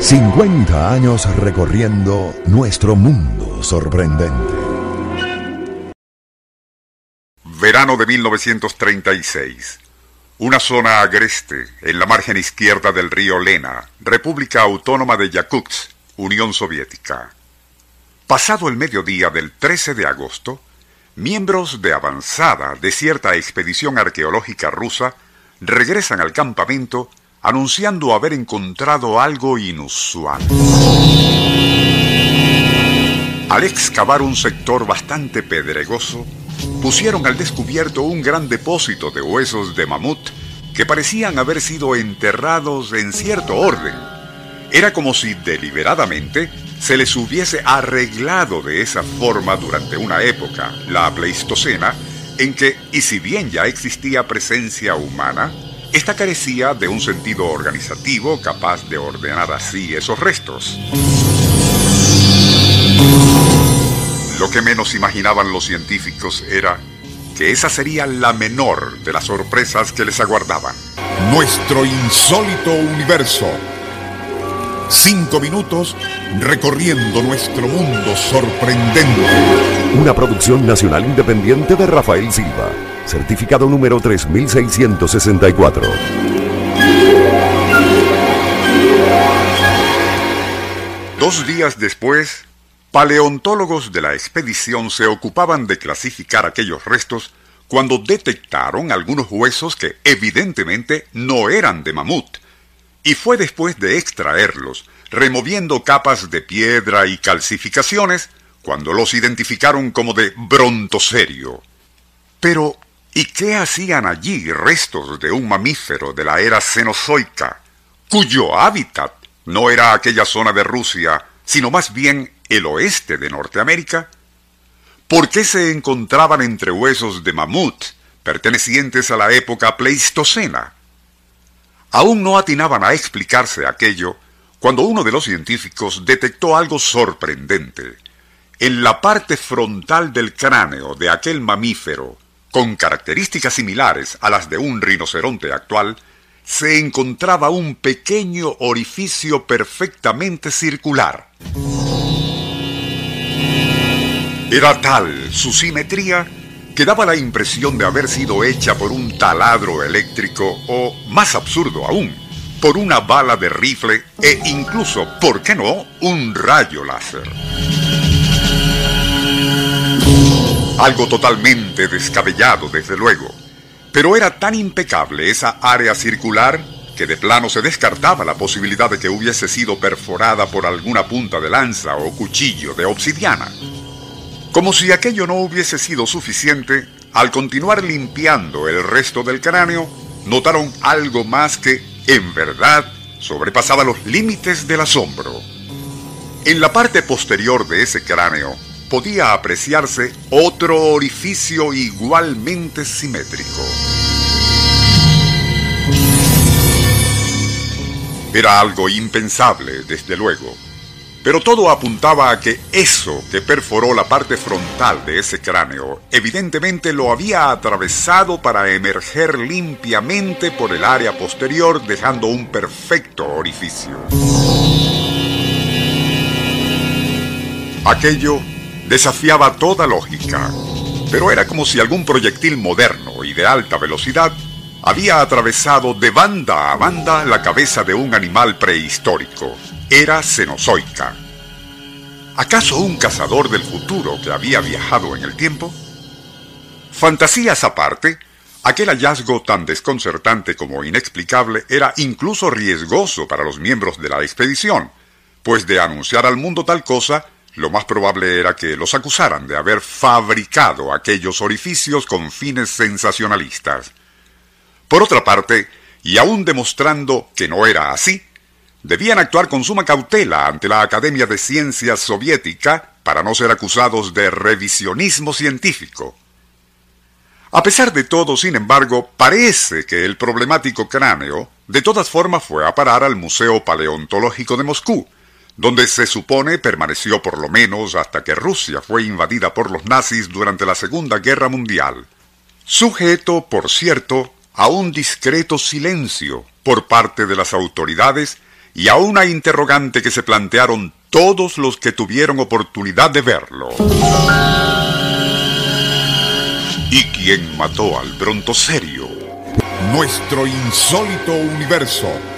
50 años recorriendo nuestro mundo sorprendente. Verano de 1936. Una zona agreste en la margen izquierda del río Lena, República Autónoma de Yakutsk, Unión Soviética. Pasado el mediodía del 13 de agosto, miembros de avanzada de cierta expedición arqueológica rusa regresan al campamento anunciando haber encontrado algo inusual. Al excavar un sector bastante pedregoso, pusieron al descubierto un gran depósito de huesos de mamut que parecían haber sido enterrados en cierto orden. Era como si deliberadamente se les hubiese arreglado de esa forma durante una época, la Pleistocena, en que, y si bien ya existía presencia humana, esta carecía de un sentido organizativo capaz de ordenar así esos restos. Lo que menos imaginaban los científicos era que esa sería la menor de las sorpresas que les aguardaban. Nuestro insólito universo. Cinco minutos recorriendo nuestro mundo sorprendente. Una producción nacional independiente de Rafael Silva. Certificado número 3664. Dos días después, paleontólogos de la expedición se ocupaban de clasificar aquellos restos cuando detectaron algunos huesos que evidentemente no eran de mamut. Y fue después de extraerlos, removiendo capas de piedra y calcificaciones, cuando los identificaron como de brontoserio. Pero, ¿y qué hacían allí restos de un mamífero de la era cenozoica, cuyo hábitat no era aquella zona de Rusia, sino más bien el oeste de Norteamérica? ¿Por qué se encontraban entre huesos de mamut pertenecientes a la época pleistocena? Aún no atinaban a explicarse aquello cuando uno de los científicos detectó algo sorprendente. En la parte frontal del cráneo de aquel mamífero, con características similares a las de un rinoceronte actual, se encontraba un pequeño orificio perfectamente circular. Era tal su simetría que daba la impresión de haber sido hecha por un taladro eléctrico o, más absurdo aún, por una bala de rifle e incluso, ¿por qué no?, un rayo láser. Algo totalmente descabellado, desde luego. Pero era tan impecable esa área circular que de plano se descartaba la posibilidad de que hubiese sido perforada por alguna punta de lanza o cuchillo de obsidiana. Como si aquello no hubiese sido suficiente, al continuar limpiando el resto del cráneo, notaron algo más que, en verdad, sobrepasaba los límites del asombro. En la parte posterior de ese cráneo podía apreciarse otro orificio igualmente simétrico. Era algo impensable, desde luego, pero todo apuntaba a que eso que perforó la parte frontal de ese cráneo evidentemente lo había atravesado para emerger limpiamente por el área posterior dejando un perfecto orificio. Aquello desafiaba toda lógica, pero era como si algún proyectil moderno y de alta velocidad había atravesado de banda a banda la cabeza de un animal prehistórico. Era cenozoica. ¿Acaso un cazador del futuro que había viajado en el tiempo? Fantasías aparte, aquel hallazgo tan desconcertante como inexplicable era incluso riesgoso para los miembros de la expedición, pues de anunciar al mundo tal cosa, lo más probable era que los acusaran de haber fabricado aquellos orificios con fines sensacionalistas. Por otra parte, y aún demostrando que no era así, debían actuar con suma cautela ante la Academia de Ciencias Soviética para no ser acusados de revisionismo científico. A pesar de todo, sin embargo, parece que el problemático cráneo de todas formas fue a parar al Museo Paleontológico de Moscú, donde se supone permaneció por lo menos hasta que Rusia fue invadida por los nazis durante la Segunda Guerra Mundial, sujeto, por cierto, a un discreto silencio por parte de las autoridades y a una interrogante que se plantearon todos los que tuvieron oportunidad de verlo. ¿Y quién mató al Serio? Nuestro insólito universo.